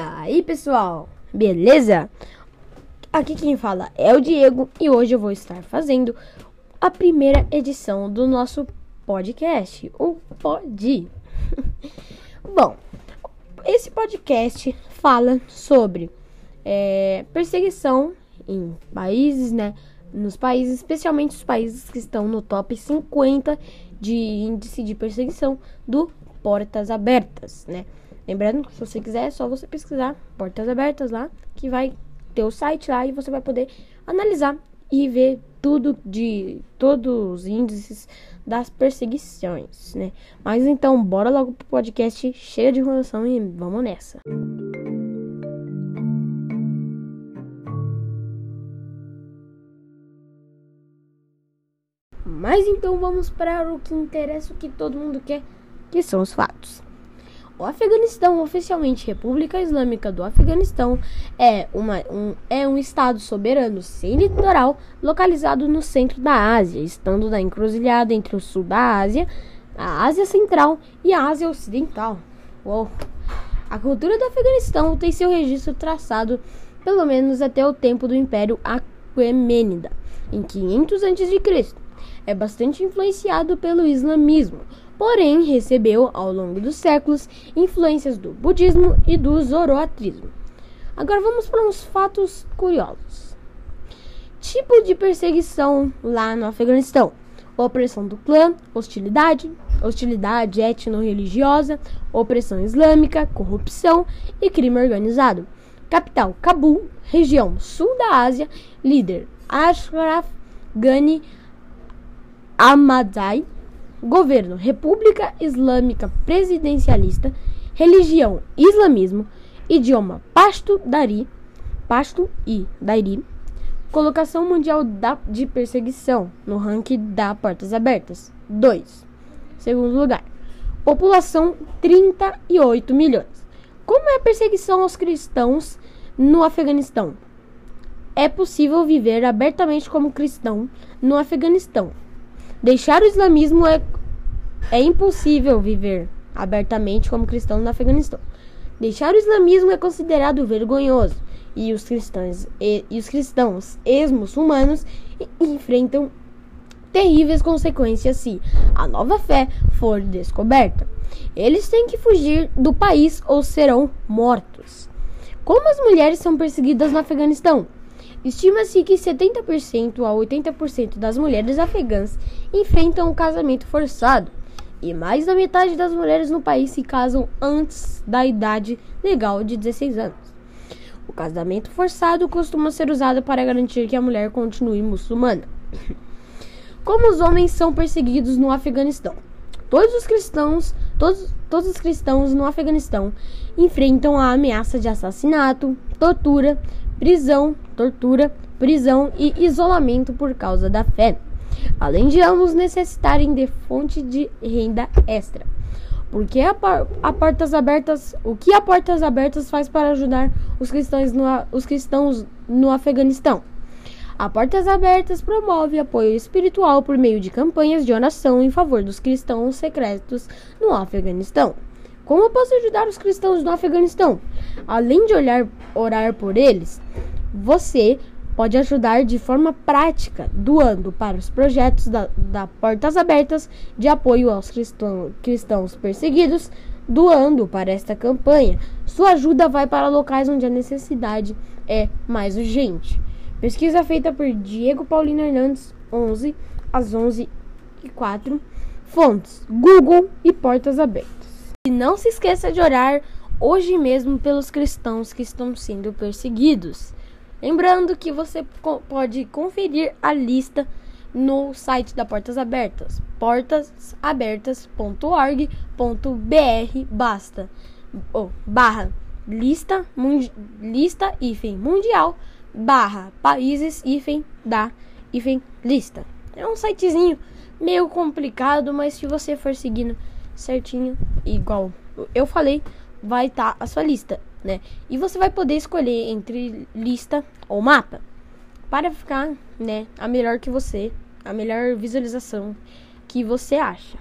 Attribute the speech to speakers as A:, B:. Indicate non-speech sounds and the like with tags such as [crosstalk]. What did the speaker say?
A: aí, pessoal? Beleza? Aqui quem fala é o Diego e hoje eu vou estar fazendo a primeira edição do nosso podcast, o Pod. [laughs] Bom, esse podcast fala sobre é, perseguição em países, né? Nos países, especialmente os países que estão no top 50 de índice de perseguição do Portas Abertas, né? Lembrando que se você quiser, é só você pesquisar Portas Abertas lá, que vai ter o site lá e você vai poder analisar e ver tudo de todos os índices das perseguições, né? Mas então, bora logo pro podcast cheio de enrolação e vamos nessa. Mas então vamos para o que interessa, o que todo mundo quer, que são os fatos. O Afeganistão, oficialmente República Islâmica do Afeganistão, é, uma, um, é um estado soberano sem litoral localizado no centro da Ásia, estando na encruzilhada entre o sul da Ásia, a Ásia Central e a Ásia Ocidental. Uou. A cultura do Afeganistão tem seu registro traçado pelo menos até o tempo do Império Aquemênida, em 500 a.C. É bastante influenciado pelo islamismo, porém recebeu ao longo dos séculos influências do budismo e do zoroatrismo. Agora vamos para uns fatos curiosos. Tipo de perseguição lá no Afeganistão: opressão do clã, hostilidade, hostilidade etno-religiosa, opressão islâmica, corrupção e crime organizado. Capital: Cabul, região sul da Ásia, líder Ashraf Ghani Ahmadzai governo República Islâmica Presidencialista, religião Islamismo, idioma Pashto Dari, Pashto e Dairi, colocação mundial da, de perseguição no ranking da Portas Abertas, 2. Segundo lugar, população 38 milhões. Como é a perseguição aos cristãos no Afeganistão? É possível viver abertamente como cristão no Afeganistão, Deixar o islamismo é, é impossível viver abertamente como cristão no Afeganistão. Deixar o islamismo é considerado vergonhoso e os cristãos e, e os cristãos ex-muçulmanos enfrentam terríveis consequências se a nova fé for descoberta. Eles têm que fugir do país ou serão mortos. Como as mulheres são perseguidas no Afeganistão? Estima-se que 70% a 80% das mulheres afegãs enfrentam o casamento forçado, e mais da metade das mulheres no país se casam antes da idade legal de 16 anos. O casamento forçado costuma ser usado para garantir que a mulher continue muçulmana. Como os homens são perseguidos no Afeganistão? Todos os cristãos, todos, todos os cristãos no Afeganistão enfrentam a ameaça de assassinato, tortura, prisão, tortura, prisão e isolamento por causa da fé, além de ambos necessitarem de fonte de renda extra. Porque a, a portas abertas, o que a Portas Abertas faz para ajudar os cristãos no, os cristãos no Afeganistão? A Portas Abertas promove apoio espiritual por meio de campanhas de oração em favor dos cristãos secretos no Afeganistão. Como eu posso ajudar os cristãos no Afeganistão? Além de olhar, orar por eles, você pode ajudar de forma prática, doando para os projetos da, da Portas Abertas de apoio aos cristão, cristãos perseguidos, doando para esta campanha. Sua ajuda vai para locais onde a necessidade é mais urgente. Pesquisa feita por Diego Paulino Hernandes, 11 às 11 e 4. Fontes: Google e Portas Abertas. E não se esqueça de orar hoje mesmo pelos cristãos que estão sendo perseguidos. Lembrando que você pode conferir a lista no site da Portas Abertas, portasabertas.org.br basta barra lista lista hífen mundial barra países hífen da hífen lista. É um sitezinho meio complicado, mas se você for seguindo certinho, igual eu falei, vai estar tá a sua lista, né? E você vai poder escolher entre lista ou mapa para ficar, né, a melhor que você, a melhor visualização que você acha.